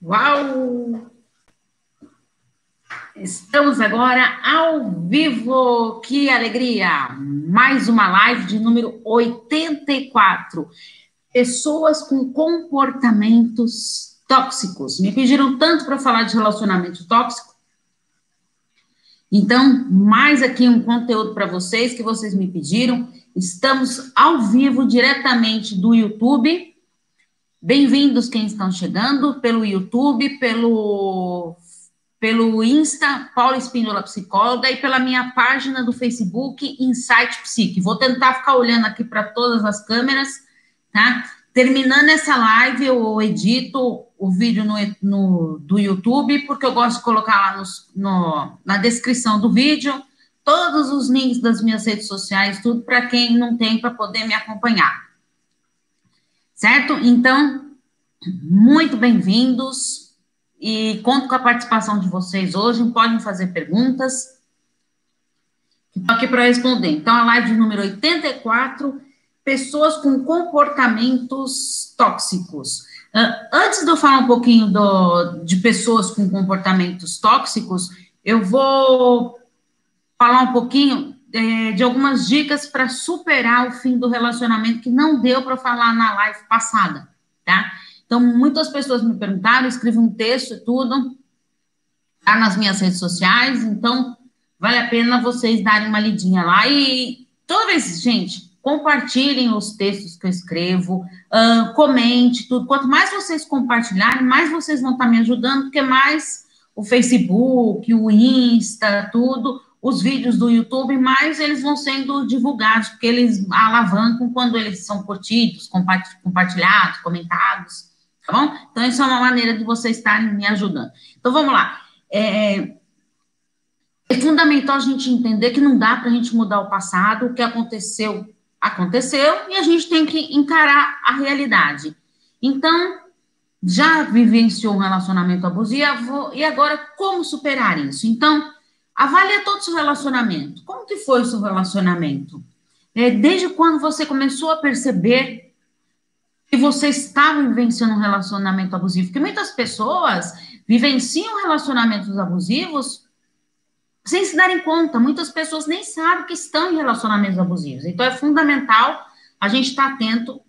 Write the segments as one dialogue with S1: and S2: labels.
S1: Uau! Estamos agora ao vivo, que alegria! Mais uma live de número 84. Pessoas com comportamentos tóxicos. Me pediram tanto para falar de relacionamento tóxico. Então, mais aqui um conteúdo para vocês que vocês me pediram. Estamos ao vivo diretamente do YouTube Bem-vindos quem estão chegando pelo YouTube, pelo, pelo Insta, Paula Espíndola Psicóloga, e pela minha página do Facebook, Insight Psique. Vou tentar ficar olhando aqui para todas as câmeras, tá? Terminando essa live, eu edito o vídeo no, no, do YouTube, porque eu gosto de colocar lá no, na descrição do vídeo todos os links das minhas redes sociais, tudo para quem não tem para poder me acompanhar. Certo? Então, muito bem-vindos e conto com a participação de vocês hoje. Podem fazer perguntas. Estou aqui para responder. Então, a live número 84, pessoas com comportamentos tóxicos. Uh, antes de eu falar um pouquinho do, de pessoas com comportamentos tóxicos, eu vou falar um pouquinho é, de algumas dicas para superar o fim do relacionamento que não deu para falar na live passada, tá? Então, muitas pessoas me perguntaram, escrevi um texto e tudo, tá nas minhas redes sociais, então vale a pena vocês darem uma lidinha lá e toda vez, gente, compartilhem os textos que eu escrevo, uh, comente tudo. Quanto mais vocês compartilharem, mais vocês vão estar me ajudando, porque mais o Facebook, o Insta, tudo, os vídeos do YouTube, mais eles vão sendo divulgados, porque eles alavancam quando eles são curtidos, compartilhados, comentados, tá bom? Então, isso é uma maneira de vocês estarem me ajudando. Então, vamos lá. É, é fundamental a gente entender que não dá para a gente mudar o passado, o que aconteceu, aconteceu, e a gente tem que encarar a realidade. Então, já vivenciou um relacionamento abusivo, e agora como superar isso? Então, Avalie todo o seu relacionamento. Como que foi o seu relacionamento? É, desde quando você começou a perceber que você estava vivenciando um relacionamento abusivo? Porque muitas pessoas vivenciam relacionamentos abusivos sem se darem conta. Muitas pessoas nem sabem que estão em relacionamentos abusivos. Então, é fundamental a gente estar atento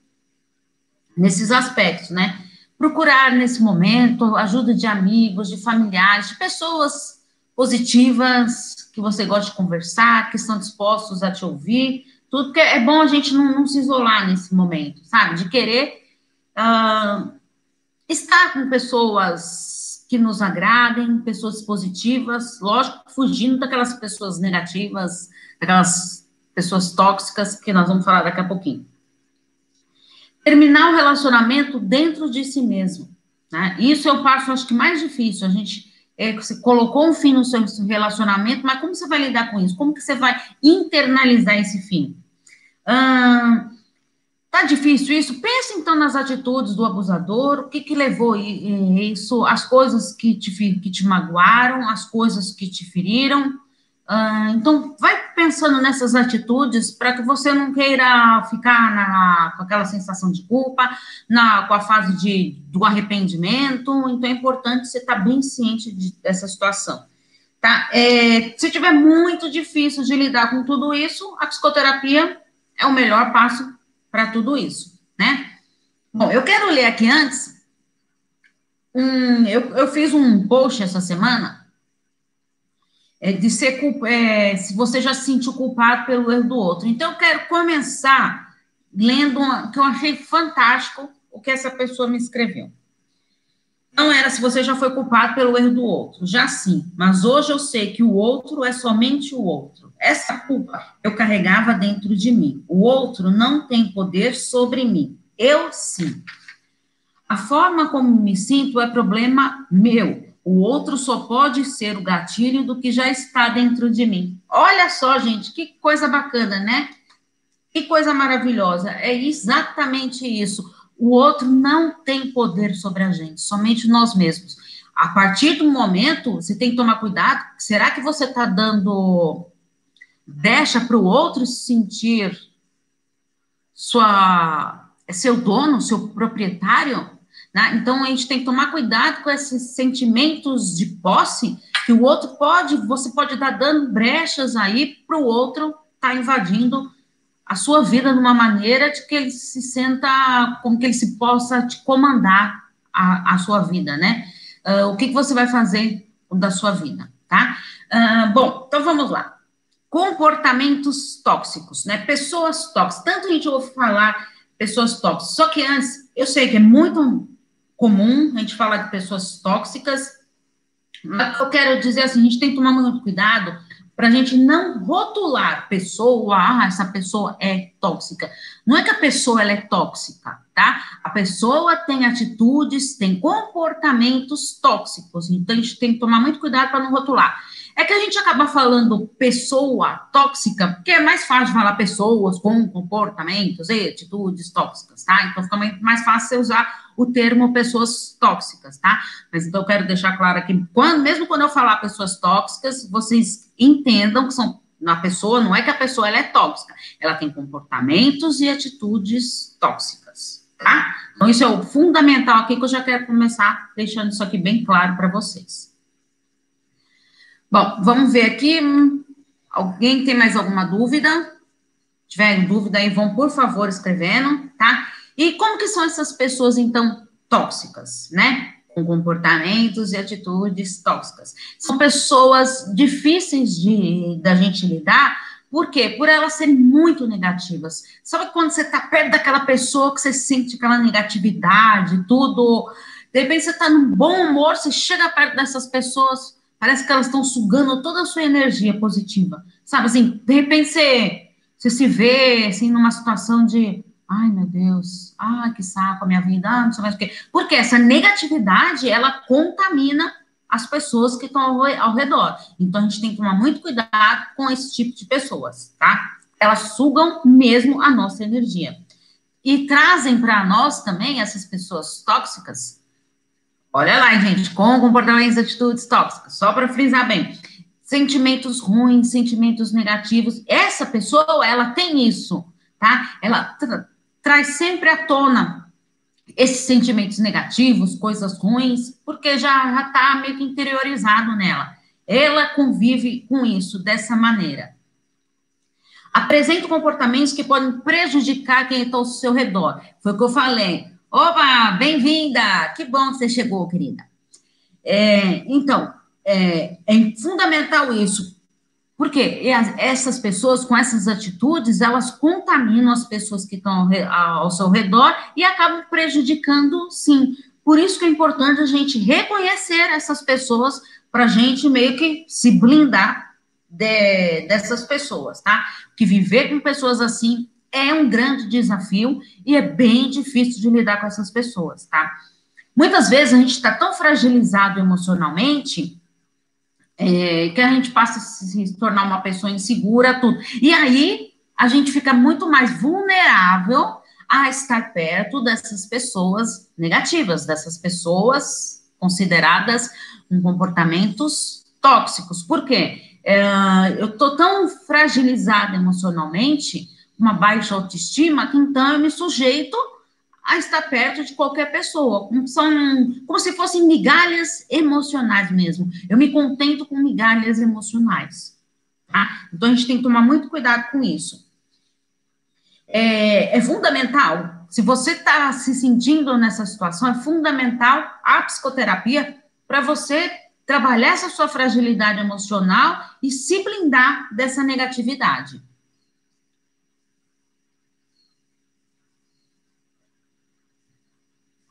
S1: nesses aspectos, né? Procurar nesse momento ajuda de amigos, de familiares, de pessoas positivas, que você gosta de conversar, que estão dispostos a te ouvir, tudo que é bom a gente não, não se isolar nesse momento, sabe? De querer uh, estar com pessoas que nos agradem, pessoas positivas, lógico, fugindo daquelas pessoas negativas, daquelas pessoas tóxicas, que nós vamos falar daqui a pouquinho. Terminar o relacionamento dentro de si mesmo. Né? Isso é o passo, acho que, mais difícil, a gente é, você colocou um fim no seu relacionamento, mas como você vai lidar com isso? Como que você vai internalizar esse fim? Ah, tá difícil isso? Pense então nas atitudes do abusador, o que que levou isso, as coisas que te, que te magoaram, as coisas que te feriram, ah, então, vai pensando nessas atitudes para que você não queira ficar na, com aquela sensação de culpa, na, com a fase de, do arrependimento. Então, é importante você estar tá bem ciente de, dessa situação. Tá? É, se tiver muito difícil de lidar com tudo isso, a psicoterapia é o melhor passo para tudo isso, né? Bom, eu quero ler aqui antes. Eu, eu fiz um post essa semana é, de ser é, se você já se sentiu culpado pelo erro do outro. Então, eu quero começar lendo uma, que eu achei fantástico o que essa pessoa me escreveu. Não era se você já foi culpado pelo erro do outro, já sim, mas hoje eu sei que o outro é somente o outro. Essa culpa eu carregava dentro de mim. O outro não tem poder sobre mim. Eu sim. A forma como me sinto é problema meu. O outro só pode ser o gatilho do que já está dentro de mim. Olha só, gente, que coisa bacana, né? Que coisa maravilhosa. É exatamente isso. O outro não tem poder sobre a gente, somente nós mesmos. A partir do momento, você tem que tomar cuidado. Será que você está dando deixa para o outro sentir sua, seu dono, seu proprietário? Né? Então, a gente tem que tomar cuidado com esses sentimentos de posse que o outro pode, você pode estar dando brechas aí para o outro estar tá invadindo a sua vida de uma maneira de que ele se senta, como que ele se possa te comandar a, a sua vida, né? Uh, o que, que você vai fazer da sua vida, tá? Uh, bom, então vamos lá. Comportamentos tóxicos, né? Pessoas tóxicas. Tanto a gente ouve falar pessoas tóxicas, só que antes, eu sei que é muito comum a gente falar de pessoas tóxicas, mas eu quero dizer assim, a gente tem que tomar muito cuidado para a gente não rotular pessoa, ah, essa pessoa é tóxica. Não é que a pessoa ela é tóxica, tá? A pessoa tem atitudes, tem comportamentos tóxicos, então a gente tem que tomar muito cuidado para não rotular. É que a gente acaba falando pessoa tóxica, porque é mais fácil falar pessoas com comportamentos e atitudes tóxicas, tá? Então fica mais fácil você usar o termo pessoas tóxicas, tá? Mas então eu quero deixar claro aqui, quando, mesmo quando eu falar pessoas tóxicas, vocês entendam que são na pessoa, não é que a pessoa ela é tóxica, ela tem comportamentos e atitudes tóxicas, tá? Então isso é o fundamental aqui que eu já quero começar deixando isso aqui bem claro para vocês. Bom, vamos ver aqui. Alguém tem mais alguma dúvida? Tiverem dúvida aí, vão, por favor, escrevendo, tá? E como que são essas pessoas, então, tóxicas, né? Com comportamentos e atitudes tóxicas. São pessoas difíceis de da gente lidar, por quê? Por elas serem muito negativas. Sabe quando você tá perto daquela pessoa que você sente aquela negatividade, tudo. De repente você tá num bom humor, você chega perto dessas pessoas, Parece que elas estão sugando toda a sua energia positiva. Sabe assim, de repente você, você se vê assim numa situação de ai meu Deus, ai que saco a minha vida, ah, não sei mais o quê. Porque essa negatividade, ela contamina as pessoas que estão ao, ao redor. Então a gente tem que tomar muito cuidado com esse tipo de pessoas, tá? Elas sugam mesmo a nossa energia. E trazem para nós também essas pessoas tóxicas Olha lá, gente, com comportamentos e atitudes tóxicas, só para frisar bem. Sentimentos ruins, sentimentos negativos. Essa pessoa, ela tem isso, tá? Ela tra traz sempre à tona esses sentimentos negativos, coisas ruins, porque já está meio que interiorizado nela. Ela convive com isso dessa maneira. Apresenta comportamentos que podem prejudicar quem está ao seu redor. Foi o que eu falei. Opa, bem-vinda! Que bom que você chegou, querida. É, então, é, é, fundamental isso, porque essas pessoas com essas atitudes, elas contaminam as pessoas que estão ao seu redor e acabam prejudicando, sim. Por isso que é importante a gente reconhecer essas pessoas para a gente meio que se blindar de, dessas pessoas, tá? Que viver com pessoas assim é um grande desafio e é bem difícil de lidar com essas pessoas, tá? Muitas vezes a gente está tão fragilizado emocionalmente é, que a gente passa a se tornar uma pessoa insegura, tudo. E aí a gente fica muito mais vulnerável a estar perto dessas pessoas negativas, dessas pessoas consideradas com comportamentos tóxicos. Por quê? É, eu tô tão fragilizada emocionalmente uma baixa autoestima, então eu me sujeito a estar perto de qualquer pessoa. São como se fossem migalhas emocionais mesmo. Eu me contento com migalhas emocionais. Tá? Então a gente tem que tomar muito cuidado com isso. É, é fundamental, se você está se sentindo nessa situação, é fundamental a psicoterapia para você trabalhar essa sua fragilidade emocional e se blindar dessa negatividade.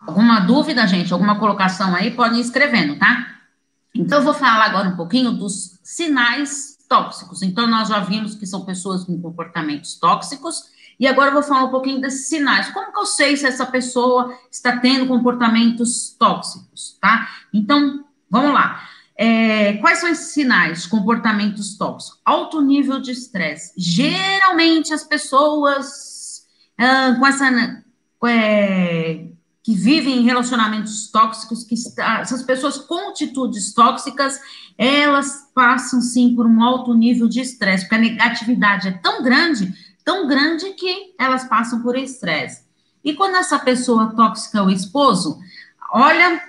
S1: Alguma dúvida, gente? Alguma colocação aí? Podem ir escrevendo, tá? Então, eu vou falar agora um pouquinho dos sinais tóxicos. Então, nós já vimos que são pessoas com comportamentos tóxicos, e agora eu vou falar um pouquinho desses sinais. Como que eu sei se essa pessoa está tendo comportamentos tóxicos, tá? Então, vamos lá. É, quais são esses sinais de comportamentos tóxicos? Alto nível de estresse. Geralmente, as pessoas ah, com essa. É, que vivem em relacionamentos tóxicos, que essas pessoas com atitudes tóxicas, elas passam sim por um alto nível de estresse, porque a negatividade é tão grande, tão grande que elas passam por estresse. E quando essa pessoa tóxica é o esposo, olha,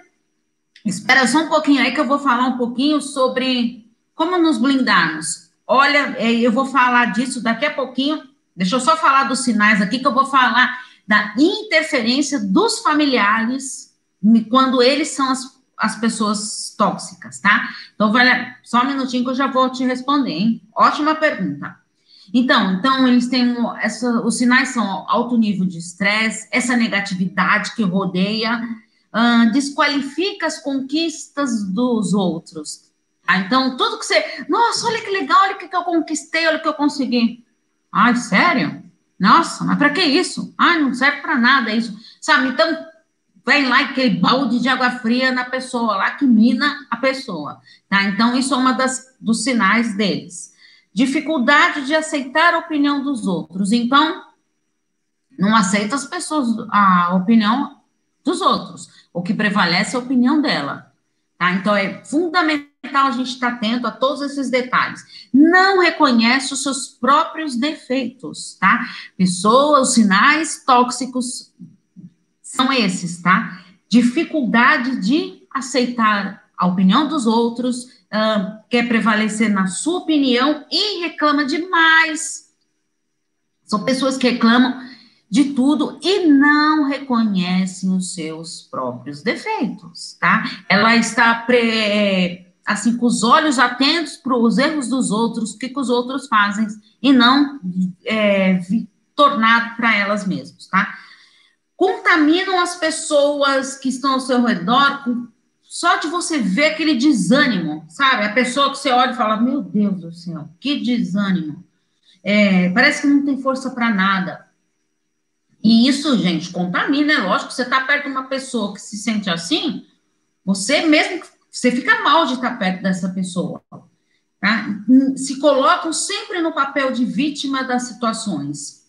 S1: espera só um pouquinho aí que eu vou falar um pouquinho sobre como nos blindarmos. Olha, é, eu vou falar disso daqui a pouquinho. Deixa eu só falar dos sinais aqui que eu vou falar da interferência dos familiares quando eles são as, as pessoas tóxicas, tá? Então, vai, só um minutinho que eu já vou te responder, hein? Ótima pergunta. Então, então eles têm essa, os sinais são alto nível de estresse, essa negatividade que rodeia, uh, desqualifica as conquistas dos outros. Tá? Então, tudo que você, nossa, olha que legal, olha o que eu conquistei, olha o que eu consegui. Ai, sério? Nossa, mas para que isso? Ai, não serve para nada isso. Sabe? Então, vem lá aquele balde de água fria na pessoa, lá que mina a pessoa. Tá? Então, isso é uma das dos sinais deles dificuldade de aceitar a opinião dos outros. Então, não aceita as pessoas, a opinião dos outros. O que prevalece é a opinião dela. Tá? Então, é fundamental a gente estar atento a todos esses detalhes. Não reconhece os seus próprios defeitos, tá? Pessoas, sinais tóxicos são esses, tá? Dificuldade de aceitar a opinião dos outros, uh, quer prevalecer na sua opinião e reclama demais. São pessoas que reclamam de tudo e não reconhecem os seus próprios defeitos, tá? Ela está pre, assim com os olhos atentos para os erros dos outros, o que, que os outros fazem e não é, tornado para elas mesmas, tá? Contaminam as pessoas que estão ao seu redor só de você ver aquele desânimo, sabe? A pessoa que você olha e fala: Meu Deus do céu, que desânimo. É, parece que não tem força para nada. E isso, gente, contamina, é lógico. Você está perto de uma pessoa que se sente assim, você mesmo, você fica mal de estar perto dessa pessoa. Tá? Se colocam sempre no papel de vítima das situações.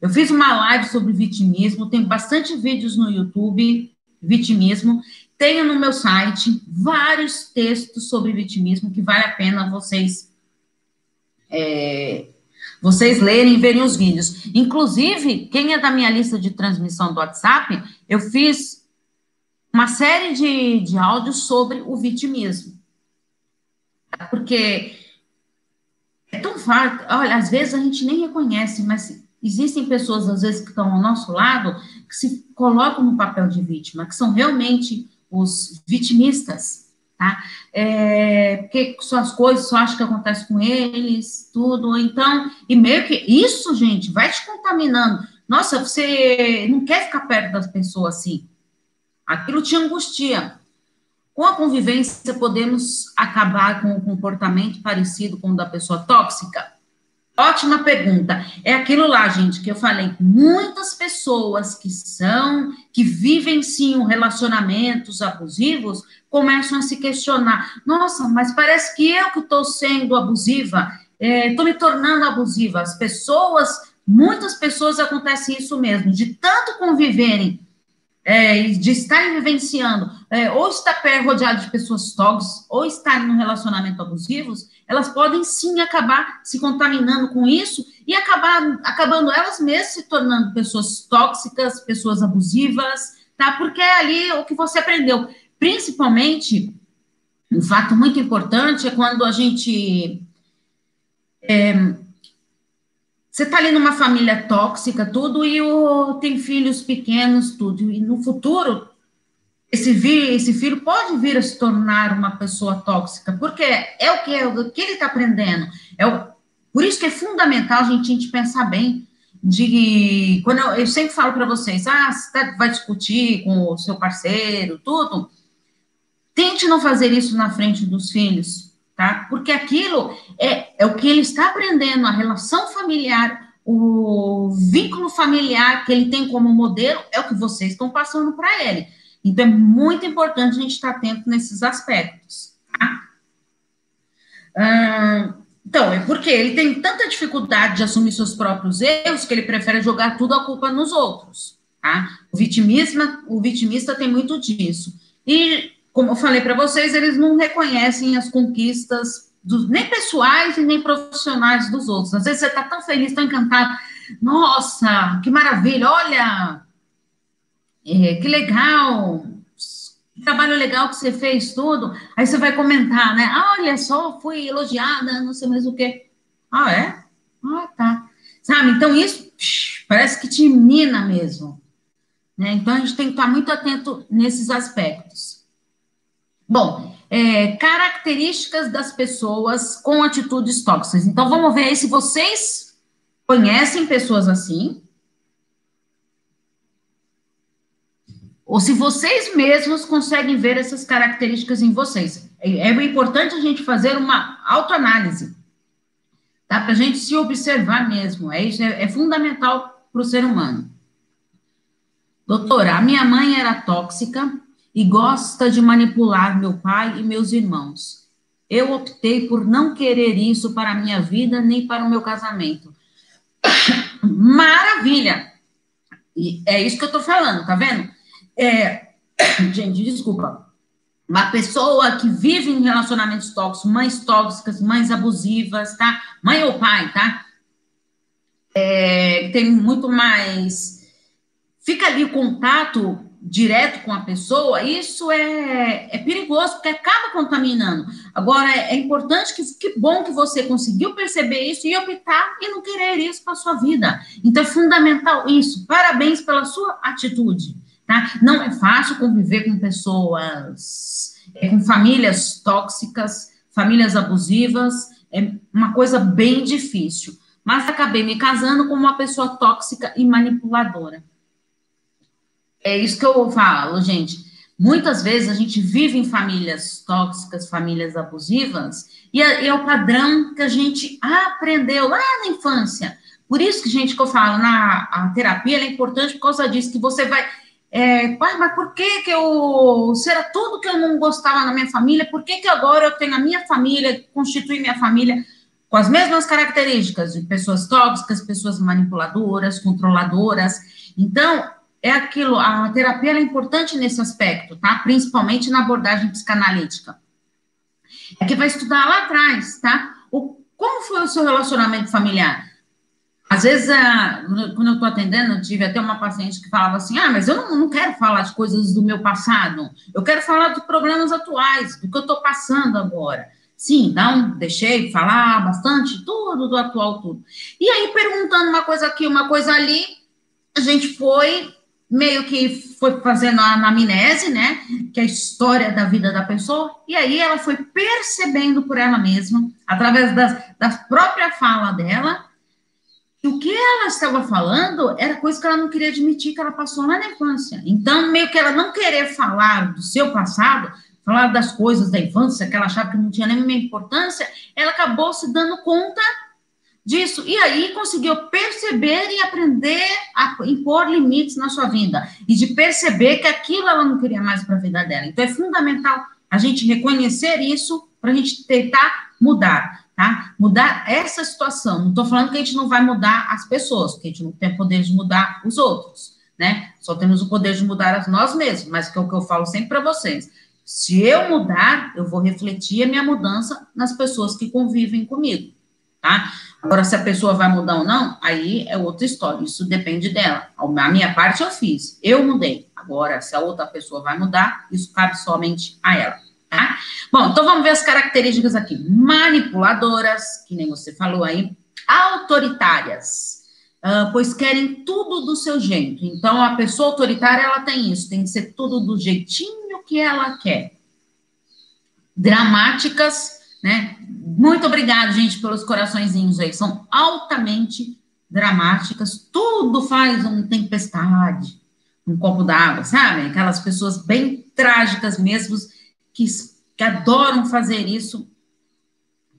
S1: Eu fiz uma live sobre vitimismo, tem bastante vídeos no YouTube, vitimismo, tenho no meu site vários textos sobre vitimismo que vale a pena vocês é, vocês lerem e verem os vídeos. Inclusive, quem é da minha lista de transmissão do WhatsApp, eu fiz uma série de, de áudios sobre o vitimismo. Porque é tão fácil, olha, às vezes a gente nem reconhece, mas existem pessoas, às vezes, que estão ao nosso lado, que se colocam no papel de vítima, que são realmente os vitimistas, tá? É, porque suas coisas só acham que acontece com eles, tudo, então, e meio que isso, gente, vai te contaminando. Nossa, você não quer ficar perto das pessoas assim. Aquilo te angustia. Com a convivência, podemos acabar com um comportamento parecido com o da pessoa tóxica? Ótima pergunta. É aquilo lá, gente, que eu falei. Muitas pessoas que são, que vivenciam relacionamentos abusivos, começam a se questionar: nossa, mas parece que eu que estou sendo abusiva, estou é, me tornando abusiva. As pessoas, muitas pessoas acontece isso mesmo, de tanto conviverem é, de estarem vivenciando, é, ou estar rodeado de pessoas tóxicas, ou estarem num relacionamento abusivos, elas podem sim acabar se contaminando com isso e acabar acabando elas mesmas se tornando pessoas tóxicas, pessoas abusivas, tá? Porque é ali o que você aprendeu. Principalmente, um fato muito importante é quando a gente é, você está ali numa família tóxica, tudo, e o, tem filhos pequenos, tudo. E no futuro, esse, esse filho pode vir a se tornar uma pessoa tóxica, porque é o que, é o que ele está aprendendo. É o, por isso que é fundamental a gente, a gente pensar bem de quando eu, eu sempre falo para vocês, ah, você tá, vai discutir com o seu parceiro, tudo, tente não fazer isso na frente dos filhos, tá? Porque aquilo é, é o que ele está aprendendo, a relação familiar, o vínculo familiar que ele tem como modelo é o que vocês estão passando para ele. Então, é muito importante a gente estar atento nesses aspectos, tá? então, é porque ele tem tanta dificuldade de assumir seus próprios erros que ele prefere jogar tudo a culpa nos outros, tá? O vitimismo, o vitimista tem muito disso. E como eu falei para vocês, eles não reconhecem as conquistas dos, nem pessoais e nem profissionais dos outros. Às vezes você está tão feliz, tão encantado. Nossa, que maravilha, olha, é, que legal, trabalho legal que você fez, tudo. Aí você vai comentar, né? Ah, olha só, fui elogiada, não sei mais o quê. Ah, é? Ah, tá. Sabe? Então, isso psh, parece que te mina mesmo. Né? Então, a gente tem que estar muito atento nesses aspectos. Bom, é, características das pessoas com atitudes tóxicas. Então, vamos ver aí se vocês conhecem pessoas assim, ou se vocês mesmos conseguem ver essas características em vocês. É, é importante a gente fazer uma autoanálise, tá? Para a gente se observar mesmo. É isso, é, é fundamental para o ser humano. Doutora, a minha mãe era tóxica e gosta de manipular meu pai e meus irmãos. Eu optei por não querer isso para a minha vida nem para o meu casamento. Maravilha! E é isso que eu estou falando, tá vendo? É, gente, desculpa. Uma pessoa que vive em relacionamentos tóxicos, mães tóxicas, mães abusivas, tá? Mãe ou pai, tá? É, tem muito mais. Fica ali o contato direto com a pessoa, isso é, é perigoso, porque acaba contaminando. Agora, é, importante que, que bom que você conseguiu perceber isso e optar e não querer isso para sua vida. Então, é fundamental isso. Parabéns pela sua atitude. Tá? Não é fácil conviver com pessoas, é, com famílias tóxicas, famílias abusivas, é uma coisa bem difícil. Mas acabei me casando com uma pessoa tóxica e manipuladora. É isso que eu falo, gente. Muitas vezes a gente vive em famílias tóxicas, famílias abusivas, e é, é o padrão que a gente aprendeu lá na infância. Por isso que, gente, que eu falo, na a terapia é importante por causa disso, que você vai é, pai, mas por que que eu, se era tudo que eu não gostava na minha família, por que que agora eu tenho a minha família, constitui minha família com as mesmas características de pessoas tóxicas, pessoas manipuladoras, controladoras. Então, é aquilo, a terapia é importante nesse aspecto, tá? Principalmente na abordagem psicanalítica. É que vai estudar lá atrás, tá? O, como foi o seu relacionamento familiar? Às vezes, quando eu estou atendendo, eu tive até uma paciente que falava assim: ah, mas eu não, não quero falar de coisas do meu passado, eu quero falar de problemas atuais, do que eu estou passando agora. Sim, então, deixei falar bastante, tudo do atual, tudo. E aí, perguntando uma coisa aqui, uma coisa ali, a gente foi meio que foi fazendo a anamnese, né? Que é a história da vida da pessoa, e aí ela foi percebendo por ela mesma, através das, da própria fala dela, o que ela estava falando era coisa que ela não queria admitir que ela passou lá na infância. Então, meio que ela não querer falar do seu passado, falar das coisas da infância, que ela achava que não tinha nenhuma importância, ela acabou se dando conta disso. E aí conseguiu perceber e aprender a impor limites na sua vida. E de perceber que aquilo ela não queria mais para a vida dela. Então, é fundamental a gente reconhecer isso para a gente tentar mudar tá? Mudar essa situação. Não estou falando que a gente não vai mudar as pessoas, porque a gente não tem poder de mudar os outros, né? Só temos o poder de mudar nós mesmos, mas que é o que eu falo sempre para vocês. Se eu mudar, eu vou refletir a minha mudança nas pessoas que convivem comigo, tá? Agora, se a pessoa vai mudar ou não, aí é outra história, isso depende dela. A minha parte eu fiz, eu mudei. Agora, se a outra pessoa vai mudar, isso cabe somente a ela. Tá? Bom, então vamos ver as características aqui. Manipuladoras, que nem você falou aí, autoritárias, uh, pois querem tudo do seu jeito. Então, a pessoa autoritária, ela tem isso, tem que ser tudo do jeitinho que ela quer. Dramáticas, né? Muito obrigada, gente, pelos coraçõezinhos aí. São altamente dramáticas, tudo faz uma tempestade, um copo d'água, sabe? Aquelas pessoas bem trágicas mesmo, que, que adoram fazer isso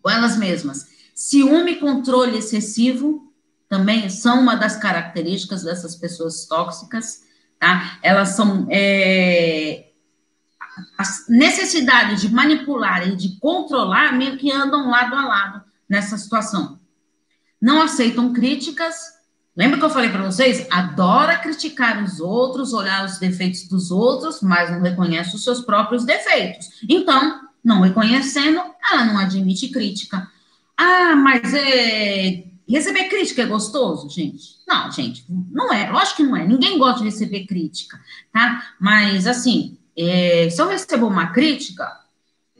S1: com elas mesmas. Ciúme e controle excessivo também são uma das características dessas pessoas tóxicas, tá? Elas são. É, a necessidade de manipular e de controlar meio que andam lado a lado nessa situação. Não aceitam críticas Lembra que eu falei para vocês? Adora criticar os outros, olhar os defeitos dos outros, mas não reconhece os seus próprios defeitos. Então, não reconhecendo, ela não admite crítica. Ah, mas é... receber crítica é gostoso, gente? Não, gente, não é. Lógico que não é. Ninguém gosta de receber crítica, tá? Mas, assim, é, se eu recebo uma crítica,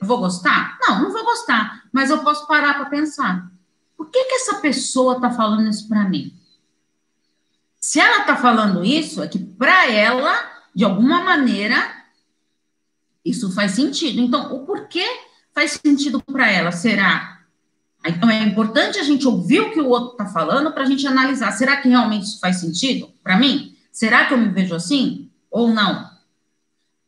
S1: vou gostar? Não, não vou gostar, mas eu posso parar para pensar. Por que, que essa pessoa está falando isso para mim? Se ela está falando isso, é que para ela, de alguma maneira, isso faz sentido. Então, o porquê faz sentido para ela? Será? Então, é importante a gente ouvir o que o outro está falando para a gente analisar. Será que realmente isso faz sentido para mim? Será que eu me vejo assim? Ou não?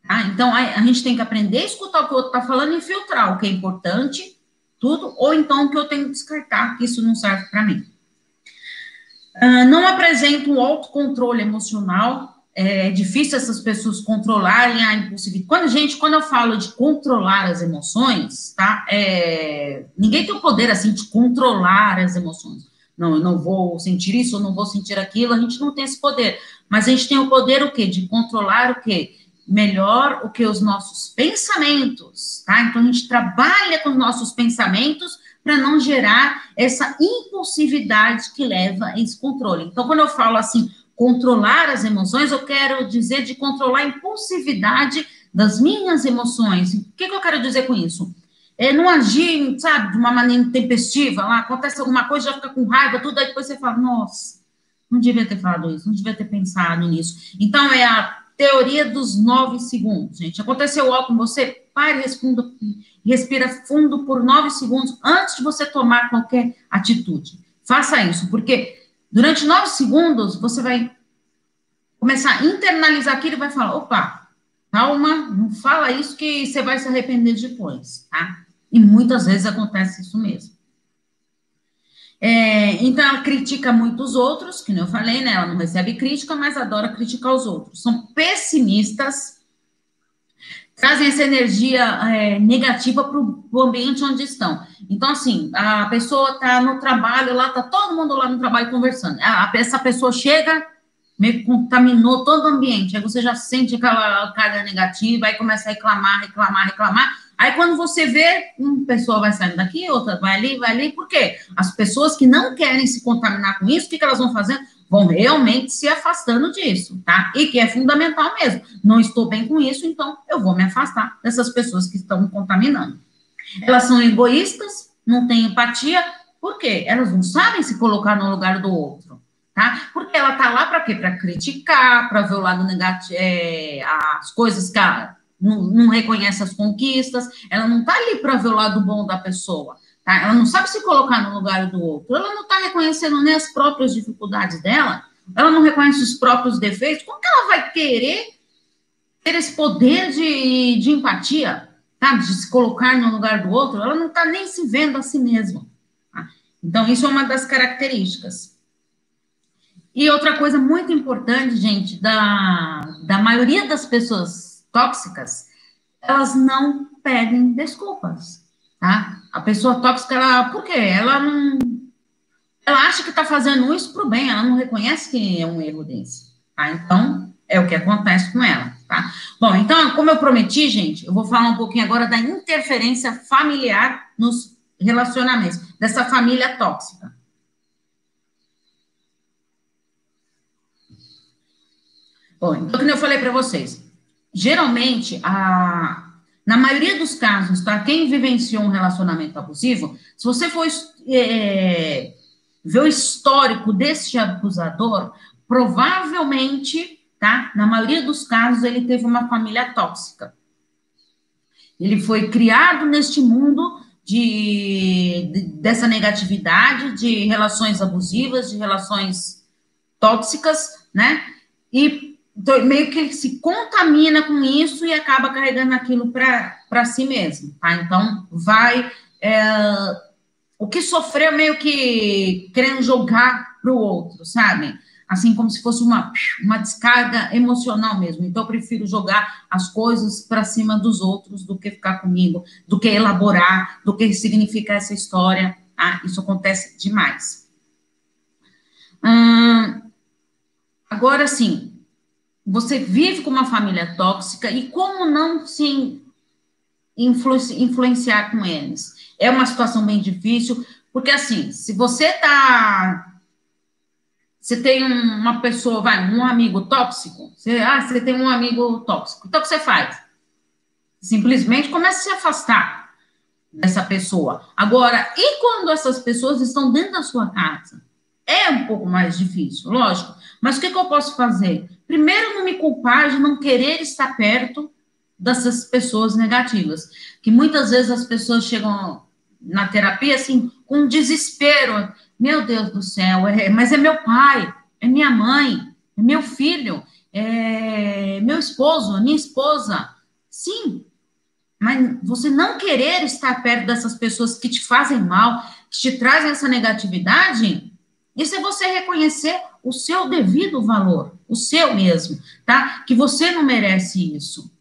S1: Tá? Então, a, a, gente tem que aprender a escutar o que o outro está falando e filtrar o que é importante, tudo, ou então o que eu tenho que descartar, que isso não serve para mim. Uh, não apresento um autocontrole emocional é difícil essas pessoas controlarem a impulsividade. Quando, gente, quando eu falo de controlar as emoções, tá? É, ninguém tem o poder, assim, de controlar as emoções. Não, eu não vou sentir isso, eu não vou sentir aquilo, a gente não tem esse poder. Mas a gente tem o poder, o quê? De controlar o quê? Melhor o que os nossos pensamentos, tá? Então, a gente trabalha com os nossos pensamentos para não gerar essa impulsividade que leva a esse controle. Então, quando eu falo assim, controlar as emoções, eu quero dizer de controlar a impulsividade das minhas emoções. O que, que eu quero dizer com isso? É não agir, sabe, de uma maneira tempestiva, lá acontece alguma coisa, já fica com raiva, tudo, aí depois você fala, nossa, não devia ter falado isso, não devia ter pensado nisso. Então, é a teoria dos nove segundos, gente. Aconteceu algo com você, pare, respira, respira fundo por nove segundos antes de você tomar qualquer atitude. Faça isso, porque Durante nove segundos, você vai começar a internalizar aquilo e vai falar: opa, calma, não fala isso que você vai se arrepender depois, tá? E muitas vezes acontece isso mesmo. É, então, ela critica muito os outros, que eu falei, né? Ela não recebe crítica, mas adora criticar os outros. São pessimistas, trazem essa energia é, negativa para o ambiente onde estão. Então, assim, a pessoa está no trabalho, lá está todo mundo lá no trabalho conversando. A, essa pessoa chega, meio que contaminou todo o ambiente, aí você já sente aquela carga negativa, aí começa a reclamar, reclamar, reclamar. Aí, quando você vê, uma pessoa vai saindo daqui, outra vai ali, vai ali, por quê? As pessoas que não querem se contaminar com isso, o que, que elas vão fazendo? vão realmente se afastando disso, tá? E que é fundamental mesmo. Não estou bem com isso, então eu vou me afastar dessas pessoas que estão me contaminando. Elas são egoístas, não têm empatia, por quê? Elas não sabem se colocar no lugar do outro, tá? Porque ela tá lá para quê? Para criticar, para ver o lado negativo, é, as coisas que não, não reconhece as conquistas, ela não tá ali para ver o lado bom da pessoa. Tá? Ela não sabe se colocar no lugar do outro, ela não está reconhecendo nem as próprias dificuldades dela, ela não reconhece os próprios defeitos, como que ela vai querer ter esse poder de, de empatia, tá? de se colocar no lugar do outro? Ela não está nem se vendo a si mesma. Tá? Então, isso é uma das características. E outra coisa muito importante, gente, da, da maioria das pessoas tóxicas, elas não pedem desculpas, tá? A pessoa tóxica, ela, por quê? Ela não. Ela acha que está fazendo isso para o bem, ela não reconhece que é um erro desse. Tá? Então, é o que acontece com ela. Tá? Bom, então, como eu prometi, gente, eu vou falar um pouquinho agora da interferência familiar nos relacionamentos, dessa família tóxica. Bom, então, como eu falei para vocês, geralmente a, na maioria dos casos, tá? Quem vivenciou um relacionamento abusivo, se você for é, ver o histórico deste abusador, provavelmente, tá? Na maioria dos casos, ele teve uma família tóxica. Ele foi criado neste mundo de, de, dessa negatividade, de relações abusivas, de relações tóxicas, né? E meio que se contamina com isso e acaba carregando aquilo para si mesmo, tá? Então, vai. É, o que sofreu, meio que querendo jogar para o outro, sabe? Assim como se fosse uma, uma descarga emocional mesmo. Então, eu prefiro jogar as coisas para cima dos outros do que ficar comigo, do que elaborar, do que significar essa história. Tá? Isso acontece demais. Hum, agora, sim, você vive com uma família tóxica e como não se influ influenciar com eles? É uma situação bem difícil, porque assim, se você tá você tem uma pessoa, vai, um amigo tóxico, você, ah, você tem um amigo tóxico, então o que você faz? Simplesmente comece a se afastar dessa pessoa. Agora, e quando essas pessoas estão dentro da sua casa? É um pouco mais difícil, lógico. Mas o que, que eu posso fazer? Primeiro, não me culpar de não querer estar perto dessas pessoas negativas. Que muitas vezes as pessoas chegam na terapia assim, com desespero. Meu Deus do céu, é, mas é meu pai, é minha mãe, é meu filho, é meu esposo, minha esposa. Sim, mas você não querer estar perto dessas pessoas que te fazem mal, que te trazem essa negatividade, isso é você reconhecer o seu devido valor, o seu mesmo, tá? Que você não merece isso.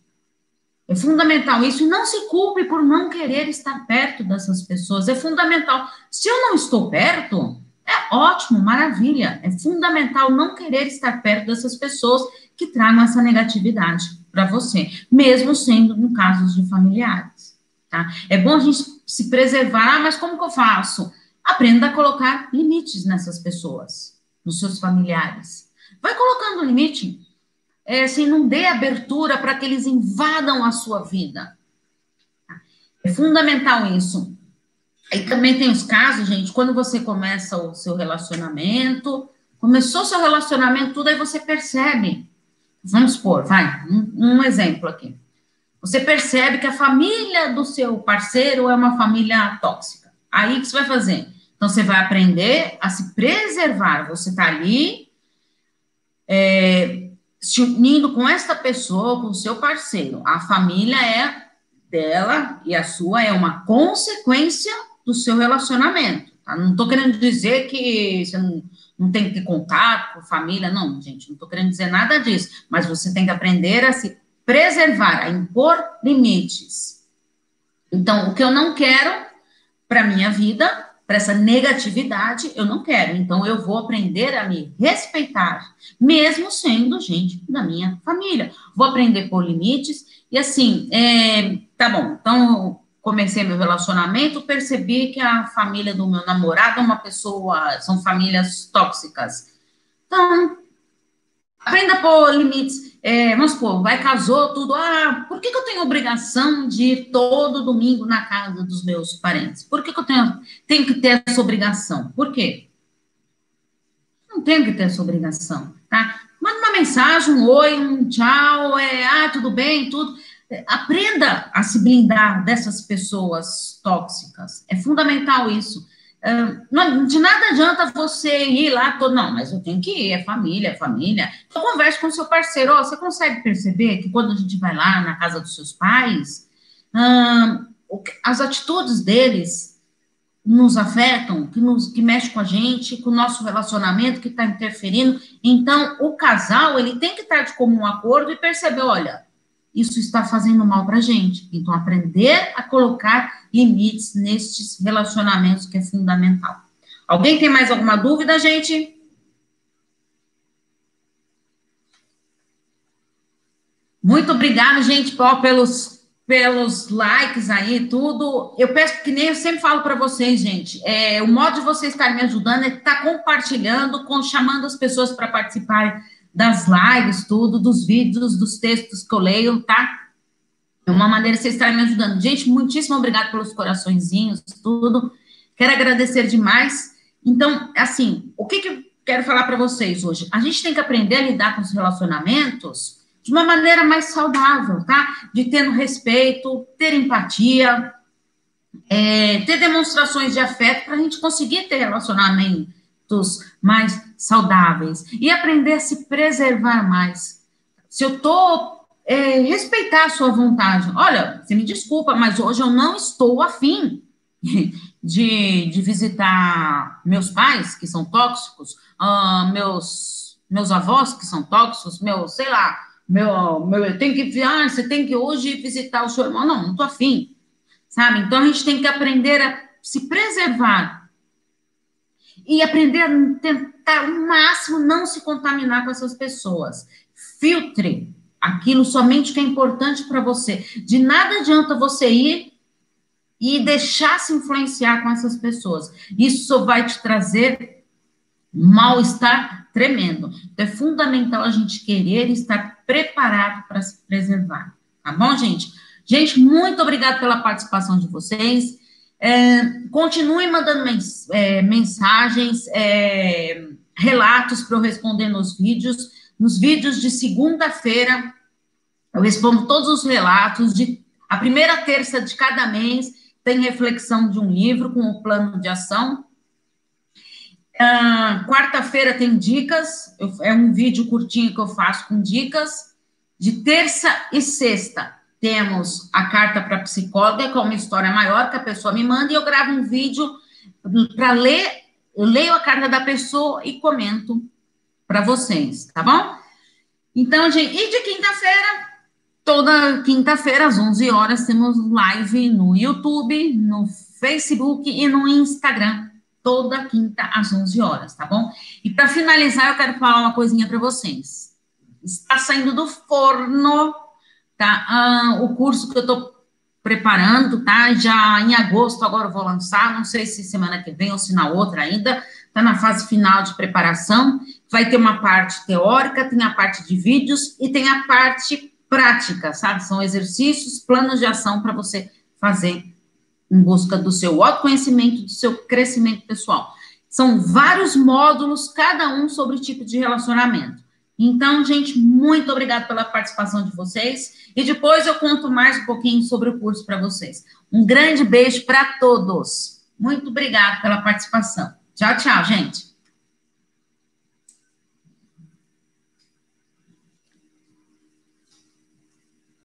S1: É fundamental isso. E não se culpe por não querer estar perto dessas pessoas. É fundamental. Se eu não estou perto, é ótimo, maravilha. É fundamental não querer estar perto dessas pessoas que tragam essa negatividade para você, mesmo sendo no casos de familiares. Tá? É bom a gente se preservar, ah, mas como que eu faço? Aprenda a colocar limites nessas pessoas, nos seus familiares. Vai colocando limite é, assim, não dê abertura para que eles invadam a sua vida. É fundamental isso. Aí também tem os casos, gente, quando você começa o seu relacionamento, começou seu relacionamento, tudo aí você percebe. Vamos supor, vai, um, um exemplo aqui. Você percebe que a família do seu parceiro é uma família tóxica. Aí o que você vai fazer? Então você vai aprender a se preservar. Você está ali, é, se unindo com esta pessoa, com seu parceiro. A família é dela e a sua é uma consequência do seu relacionamento. Tá? Não estou querendo dizer que você não, não tem que ter contato com família, não, gente, não estou querendo dizer nada disso, mas você tem que aprender a se preservar, a impor limites. Então, o que eu não quero para minha vida, para essa negatividade, eu não quero. Então, eu vou aprender a me respeitar, mesmo sendo gente da minha família. Vou aprender por limites. E assim, é, tá bom. Então, comecei meu relacionamento, percebi que a família do meu namorado é uma pessoa, são famílias tóxicas. Então, aprenda por limites é, vamos supor, vai, casou, tudo. Ah, por que, que, eu tenho obrigação de ir todo domingo na casa dos meus parentes? Por que, que eu tenho, tenho que ter essa obrigação? Por quê? Não tenho que ter essa obrigação, tá? Manda uma mensagem, um oi, um tchau, é, ah, tudo bem, tudo. É, aprenda a se blindar dessas pessoas tóxicas. É fundamental isso de nada adianta você ir lá todo, não, mas eu tenho que ir, é família, é família. Então, converse com seu parceiro, oh, você consegue perceber que quando a gente vai lá na casa dos seus pais, as atitudes deles nos afetam, que, nos, que mexe com a gente, com o nosso relacionamento, que está interferindo. Então, o casal, ele tem que estar de comum acordo e perceber, olha, isso está fazendo mal para a gente. Então, aprender a colocar limites nestes relacionamentos que é fundamental. Alguém tem mais alguma dúvida, gente? Muito obrigada, gente, pelos, pelos likes aí, tudo. Eu peço que nem eu sempre falo para vocês, gente. É, o modo de vocês estarem me ajudando é estar tá compartilhando, com, chamando as pessoas para participarem das lives, tudo, dos vídeos, dos textos que eu leio, tá? É uma maneira vocês estarem me ajudando. Gente, muitíssimo obrigado pelos coraçõezinhos, tudo. Quero agradecer demais. Então, assim, o que, que eu quero falar para vocês hoje? A gente tem que aprender a lidar com os relacionamentos de uma maneira mais saudável, tá? De ter no respeito, ter empatia, é, ter demonstrações de afeto para a gente conseguir ter relacionamentos mais saudáveis e aprender a se preservar mais. Se eu estou é, respeitar a sua vontade. Olha, você me desculpa, mas hoje eu não estou afim de, de visitar meus pais, que são tóxicos, uh, meus, meus avós, que são tóxicos, meu, sei lá, meu, meu, eu tenho que, ah, você tem que hoje visitar o seu irmão. Não, não estou afim, sabe? Então a gente tem que aprender a se preservar e aprender a tentar, o máximo, não se contaminar com essas pessoas. Filtre aquilo somente que é importante para você. De nada adianta você ir e deixar se influenciar com essas pessoas. Isso só vai te trazer mal-estar tremendo. Então, é fundamental a gente querer estar preparado para se preservar. Tá bom, gente? Gente, muito obrigada pela participação de vocês. É, continuem mandando mens é, mensagens, é, relatos para eu responder nos vídeos. Nos vídeos de segunda-feira, eu respondo todos os relatos. De, a primeira terça de cada mês tem reflexão de um livro com o plano de ação. Uh, Quarta-feira tem dicas, eu, é um vídeo curtinho que eu faço com dicas. De terça e sexta temos a carta para psicóloga, que é uma história maior que a pessoa me manda, e eu gravo um vídeo para ler, eu leio a carta da pessoa e comento para vocês, tá bom? Então, gente, e de quinta-feira, toda quinta-feira, às 11 horas, temos live no YouTube, no Facebook e no Instagram toda quinta às 11 horas, tá bom? E para finalizar, eu quero falar uma coisinha para vocês. Está saindo do forno, tá? Ah, o curso que eu estou preparando, tá? Já em agosto agora eu vou lançar, não sei se semana que vem ou se na outra ainda, tá na fase final de preparação. Vai ter uma parte teórica, tem a parte de vídeos e tem a parte prática, sabe? São exercícios, planos de ação para você fazer em busca do seu autoconhecimento, do seu crescimento pessoal. São vários módulos, cada um sobre o tipo de relacionamento. Então, gente, muito obrigada pela participação de vocês. E depois eu conto mais um pouquinho sobre o curso para vocês. Um grande beijo para todos. Muito obrigada pela participação. Tchau, tchau, gente.